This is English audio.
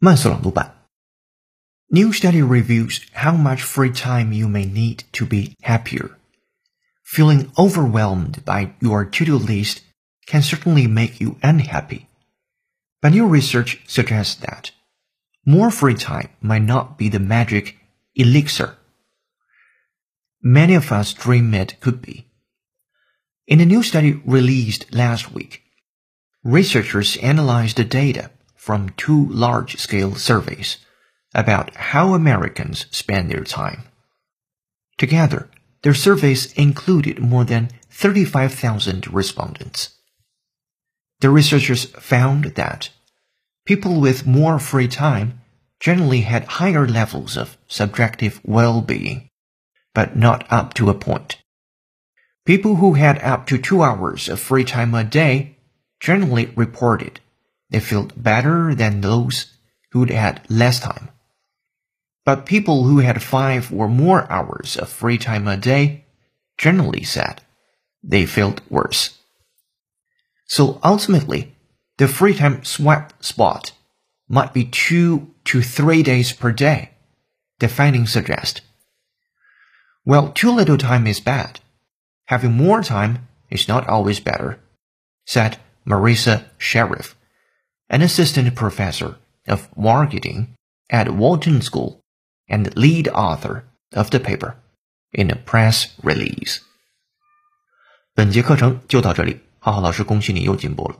Mansour New study reveals how much free time you may need to be happier. Feeling overwhelmed by your to-do list can certainly make you unhappy. But new research suggests that more free time might not be the magic elixir. Many of us dream it could be. In a new study released last week, researchers analyzed the data from two large-scale surveys about how Americans spend their time. Together, their surveys included more than 35,000 respondents. The researchers found that people with more free time generally had higher levels of subjective well-being, but not up to a point. People who had up to two hours of free time a day generally reported they felt better than those who'd had less time. But people who had five or more hours of free time a day generally said they felt worse. So ultimately, the free time sweet spot might be two to three days per day, the findings suggest. Well, too little time is bad. Having more time is not always better, said Marissa Sharif, an assistant professor of marketing at Wharton School and lead author of the paper in a press release. 本节课程就到这里，浩浩老师恭喜你又进步了。